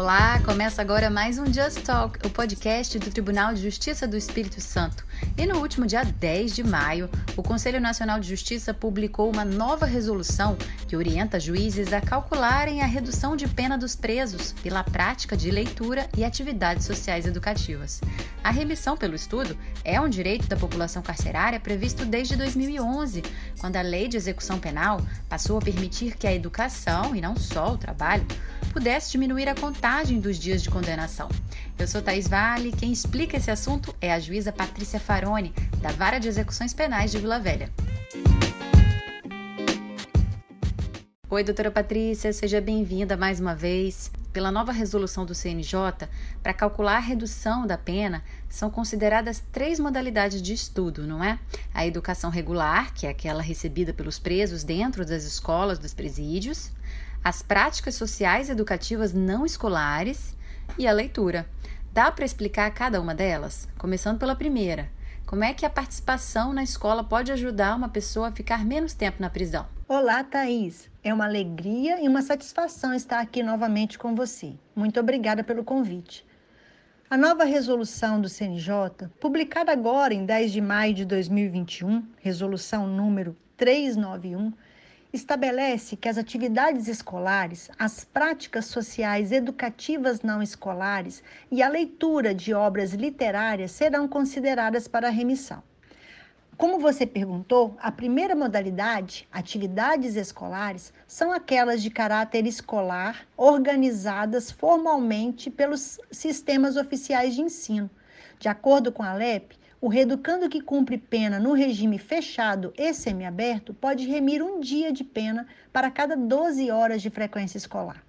Olá, começa agora mais um Just Talk, o podcast do Tribunal de Justiça do Espírito Santo. E no último dia 10 de maio, o Conselho Nacional de Justiça publicou uma nova resolução que orienta juízes a calcularem a redução de pena dos presos pela prática de leitura e atividades sociais educativas. A remissão pelo estudo é um direito da população carcerária previsto desde 2011, quando a Lei de Execução Penal passou a permitir que a educação, e não só o trabalho, pudesse diminuir a contagem dos dias de condenação. Eu sou Thais Vale, quem explica esse assunto é a juíza Patrícia Faroni, da Vara de Execuções Penais de Vila Velha. Oi, doutora Patrícia, seja bem-vinda mais uma vez. Pela nova resolução do CNJ, para calcular a redução da pena, são consideradas três modalidades de estudo, não é? A educação regular, que é aquela recebida pelos presos dentro das escolas dos presídios, as práticas sociais educativas não escolares e a leitura. Dá para explicar cada uma delas? Começando pela primeira. Como é que a participação na escola pode ajudar uma pessoa a ficar menos tempo na prisão? Olá, Thaís. É uma alegria e uma satisfação estar aqui novamente com você. Muito obrigada pelo convite. A nova resolução do CNJ, publicada agora em 10 de maio de 2021, resolução número 391, estabelece que as atividades escolares, as práticas sociais educativas não escolares e a leitura de obras literárias serão consideradas para remissão. Como você perguntou, a primeira modalidade, atividades escolares, são aquelas de caráter escolar organizadas formalmente pelos sistemas oficiais de ensino. De acordo com a LEP, o reeducando que cumpre pena no regime fechado e semiaberto pode remir um dia de pena para cada 12 horas de frequência escolar.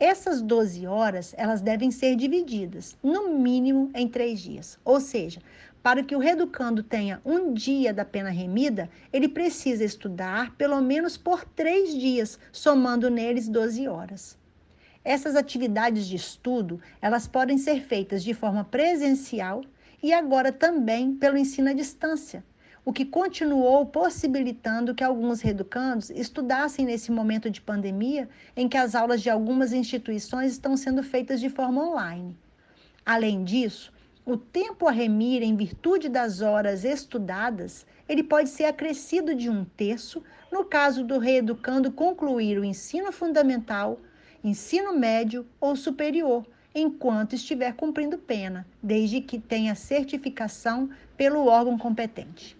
Essas 12 horas, elas devem ser divididas, no mínimo em três dias. Ou seja, para que o reeducando tenha um dia da pena remida, ele precisa estudar pelo menos por três dias, somando neles 12 horas. Essas atividades de estudo, elas podem ser feitas de forma presencial, e agora também pelo ensino à distância, o que continuou possibilitando que alguns reeducandos estudassem nesse momento de pandemia em que as aulas de algumas instituições estão sendo feitas de forma online. Além disso, o tempo a remir em virtude das horas estudadas, ele pode ser acrescido de um terço no caso do reeducando concluir o ensino fundamental, ensino médio ou superior, enquanto estiver cumprindo pena, desde que tenha certificação pelo órgão competente.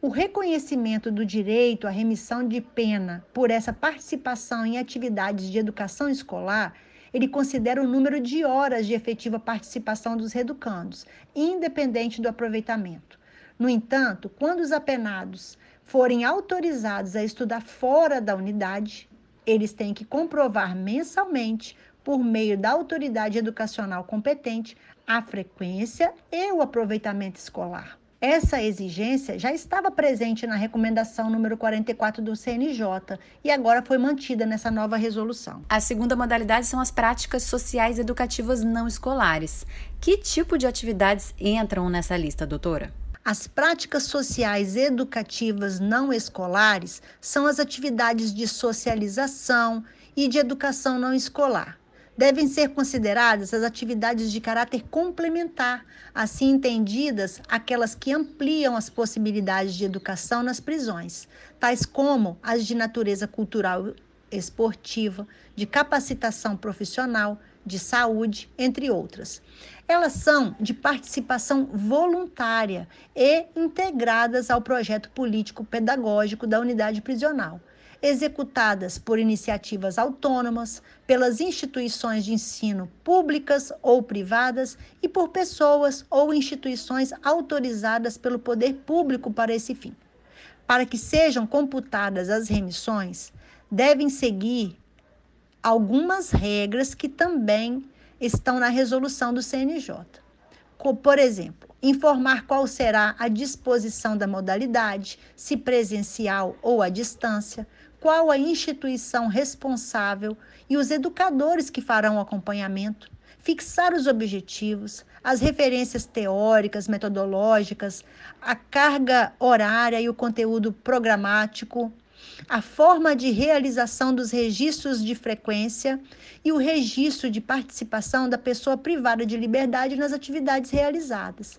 O reconhecimento do direito à remissão de pena por essa participação em atividades de educação escolar, ele considera o número de horas de efetiva participação dos reeducandos, independente do aproveitamento. No entanto, quando os apenados forem autorizados a estudar fora da unidade, eles têm que comprovar mensalmente por meio da autoridade educacional competente, a frequência e o aproveitamento escolar. Essa exigência já estava presente na recomendação número 44 do CNJ e agora foi mantida nessa nova resolução. A segunda modalidade são as práticas sociais educativas não escolares. Que tipo de atividades entram nessa lista, doutora? As práticas sociais educativas não escolares são as atividades de socialização e de educação não escolar devem ser consideradas as atividades de caráter complementar, assim entendidas aquelas que ampliam as possibilidades de educação nas prisões, tais como as de natureza cultural esportiva, de capacitação profissional, de saúde, entre outras. Elas são de participação voluntária e integradas ao projeto político pedagógico da unidade prisional executadas por iniciativas autônomas, pelas instituições de ensino públicas ou privadas e por pessoas ou instituições autorizadas pelo poder público para esse fim. Para que sejam computadas as remissões, devem seguir algumas regras que também estão na resolução do CNJ. Por exemplo, informar qual será a disposição da modalidade, se presencial ou à distância, qual a instituição responsável e os educadores que farão o acompanhamento, fixar os objetivos, as referências teóricas, metodológicas, a carga horária e o conteúdo programático, a forma de realização dos registros de frequência e o registro de participação da pessoa privada de liberdade nas atividades realizadas.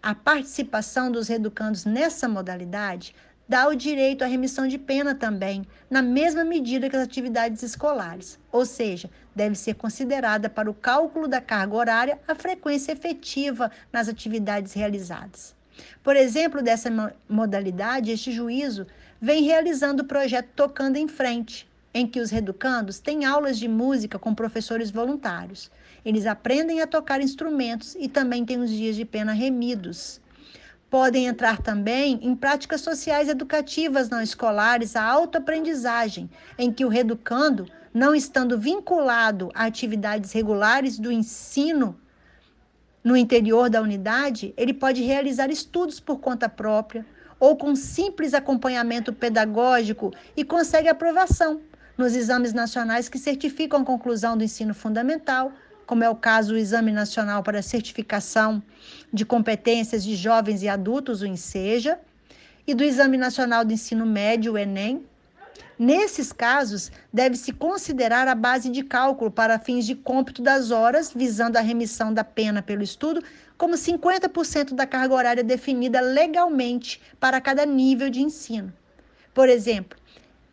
A participação dos reeducandos nessa modalidade dá o direito à remissão de pena também, na mesma medida que as atividades escolares, ou seja, deve ser considerada para o cálculo da carga horária a frequência efetiva nas atividades realizadas. Por exemplo, dessa modalidade, este juízo vem realizando o projeto Tocando em Frente, em que os reeducandos têm aulas de música com professores voluntários. Eles aprendem a tocar instrumentos e também têm os dias de pena remidos. Podem entrar também em práticas sociais educativas não escolares, a autoaprendizagem, em que o reeducando, não estando vinculado a atividades regulares do ensino no interior da unidade, ele pode realizar estudos por conta própria ou com simples acompanhamento pedagógico e consegue aprovação nos exames nacionais que certificam a conclusão do ensino fundamental, como é o caso do Exame Nacional para Certificação de Competências de Jovens e Adultos, o INSEJA, e do Exame Nacional do Ensino Médio, o ENEM. Nesses casos, deve-se considerar a base de cálculo para fins de cômputo das horas, visando a remissão da pena pelo estudo, como 50% da carga horária definida legalmente para cada nível de ensino. Por exemplo,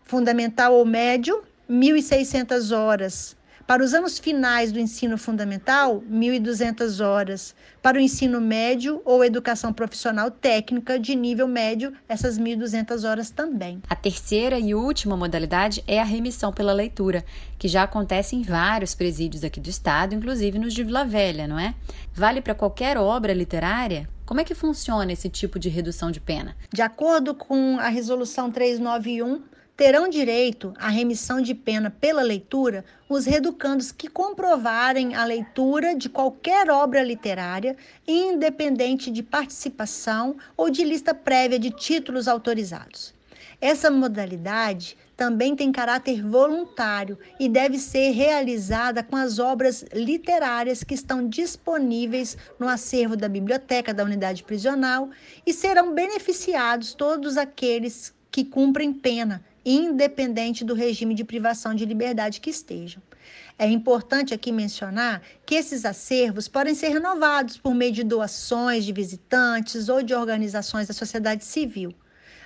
fundamental ou médio, 1.600 horas. Para os anos finais do ensino fundamental, 1.200 horas. Para o ensino médio ou educação profissional técnica de nível médio, essas 1.200 horas também. A terceira e última modalidade é a remissão pela leitura, que já acontece em vários presídios aqui do estado, inclusive nos de Vila Velha, não é? Vale para qualquer obra literária? Como é que funciona esse tipo de redução de pena? De acordo com a resolução 391, terão direito à remissão de pena pela leitura os reeducandos que comprovarem a leitura de qualquer obra literária, independente de participação ou de lista prévia de títulos autorizados. Essa modalidade também tem caráter voluntário e deve ser realizada com as obras literárias que estão disponíveis no acervo da biblioteca da unidade prisional e serão beneficiados todos aqueles que cumprem pena independente do regime de privação de liberdade que estejam. É importante aqui mencionar que esses acervos podem ser renovados por meio de doações de visitantes ou de organizações da sociedade civil.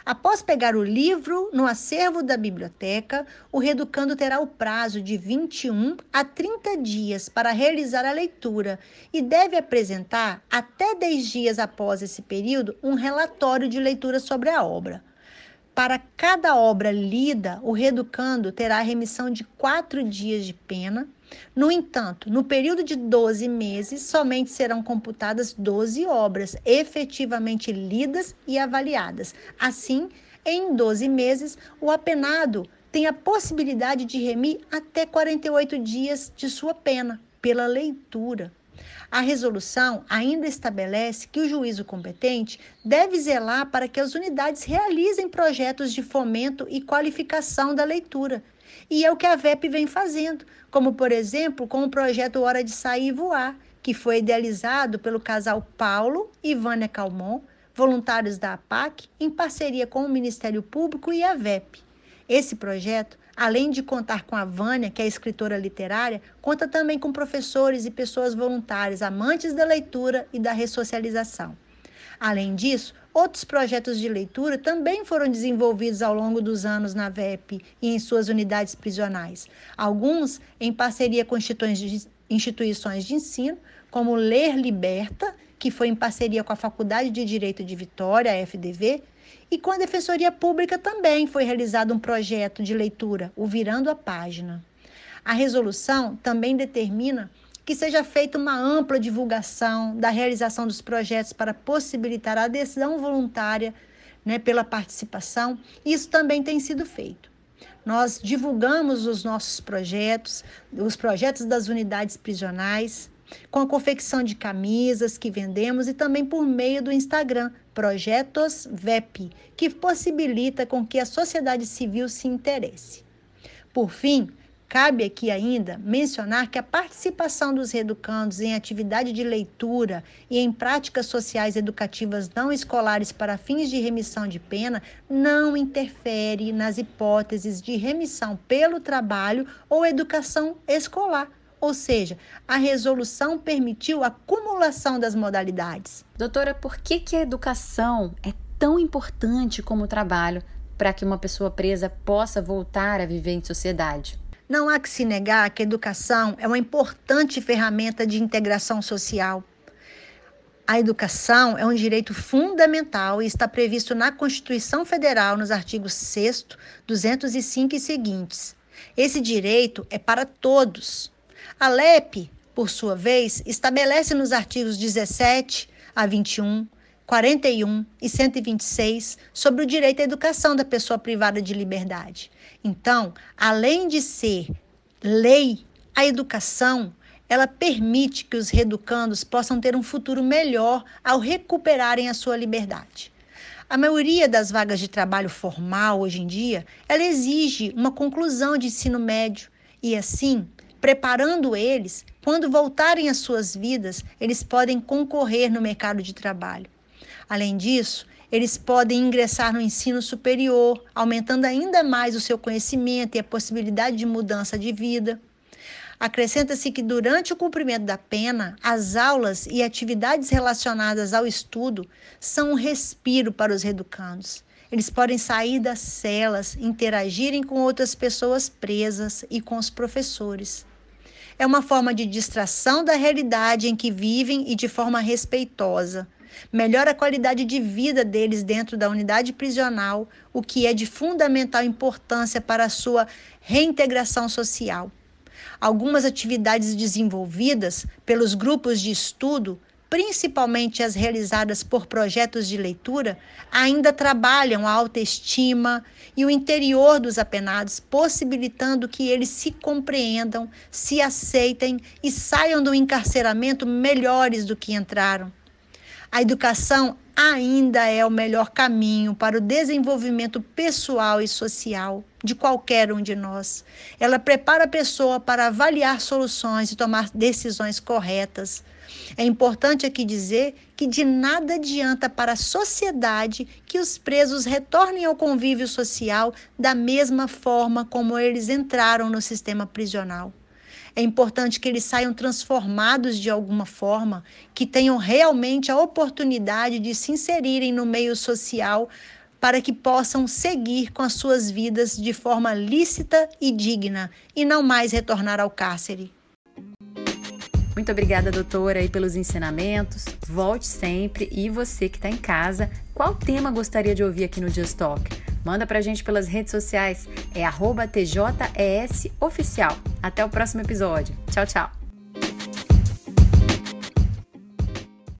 Após pegar o livro no acervo da biblioteca, o reeducando terá o prazo de 21 a 30 dias para realizar a leitura e deve apresentar, até 10 dias após esse período, um relatório de leitura sobre a obra. Para cada obra lida, o reeducando terá remissão de quatro dias de pena. No entanto, no período de 12 meses, somente serão computadas 12 obras efetivamente lidas e avaliadas. Assim, em 12 meses, o apenado tem a possibilidade de remir até 48 dias de sua pena pela leitura. A resolução ainda estabelece que o juízo competente deve zelar para que as unidades realizem projetos de fomento e qualificação da leitura. E é o que a VEP vem fazendo, como, por exemplo, com o projeto Hora de Sair e Voar, que foi idealizado pelo casal Paulo e Vânia Calmon, voluntários da APAC, em parceria com o Ministério Público e a VEP. Esse projeto Além de contar com a Vânia, que é escritora literária, conta também com professores e pessoas voluntárias, amantes da leitura e da ressocialização. Além disso, outros projetos de leitura também foram desenvolvidos ao longo dos anos na VEP e em suas unidades prisionais. Alguns em parceria com instituições de ensino, como Ler Liberta, que foi em parceria com a Faculdade de Direito de Vitória, a FDV, e com a Defensoria Pública também foi realizado um projeto de leitura, o Virando a Página. A resolução também determina que seja feita uma ampla divulgação da realização dos projetos para possibilitar a adesão voluntária né, pela participação. Isso também tem sido feito. Nós divulgamos os nossos projetos, os projetos das unidades prisionais, com a confecção de camisas que vendemos e também por meio do Instagram, Projetos VEP, que possibilita com que a sociedade civil se interesse. Por fim, Cabe aqui ainda mencionar que a participação dos reeducandos em atividade de leitura e em práticas sociais educativas não escolares para fins de remissão de pena não interfere nas hipóteses de remissão pelo trabalho ou educação escolar. Ou seja, a resolução permitiu a acumulação das modalidades. Doutora, por que, que a educação é tão importante como o trabalho para que uma pessoa presa possa voltar a viver em sociedade? Não há que se negar que a educação é uma importante ferramenta de integração social. A educação é um direito fundamental e está previsto na Constituição Federal nos artigos 6, 205 e seguintes. Esse direito é para todos. A LEP, por sua vez, estabelece nos artigos 17 a 21 41 e 126 sobre o direito à educação da pessoa privada de liberdade. Então, além de ser lei, a educação ela permite que os reeducandos possam ter um futuro melhor ao recuperarem a sua liberdade. A maioria das vagas de trabalho formal hoje em dia, ela exige uma conclusão de ensino médio e assim, preparando eles, quando voltarem às suas vidas, eles podem concorrer no mercado de trabalho. Além disso, eles podem ingressar no ensino superior, aumentando ainda mais o seu conhecimento e a possibilidade de mudança de vida. Acrescenta-se que durante o cumprimento da pena, as aulas e atividades relacionadas ao estudo são um respiro para os reeducandos. Eles podem sair das celas, interagirem com outras pessoas presas e com os professores. É uma forma de distração da realidade em que vivem e de forma respeitosa melhora a qualidade de vida deles dentro da unidade prisional, o que é de fundamental importância para a sua reintegração social. Algumas atividades desenvolvidas pelos grupos de estudo, principalmente as realizadas por projetos de leitura, ainda trabalham a autoestima e o interior dos apenados, possibilitando que eles se compreendam, se aceitem e saiam do encarceramento melhores do que entraram. A educação ainda é o melhor caminho para o desenvolvimento pessoal e social de qualquer um de nós. Ela prepara a pessoa para avaliar soluções e tomar decisões corretas. É importante aqui dizer que de nada adianta para a sociedade que os presos retornem ao convívio social da mesma forma como eles entraram no sistema prisional. É importante que eles saiam transformados de alguma forma, que tenham realmente a oportunidade de se inserirem no meio social para que possam seguir com as suas vidas de forma lícita e digna e não mais retornar ao cárcere. Muito obrigada, doutora, aí pelos ensinamentos. Volte sempre. E você que está em casa, qual tema gostaria de ouvir aqui no Just Talk? Manda pra gente pelas redes sociais, é TJES Oficial. Até o próximo episódio. Tchau, tchau.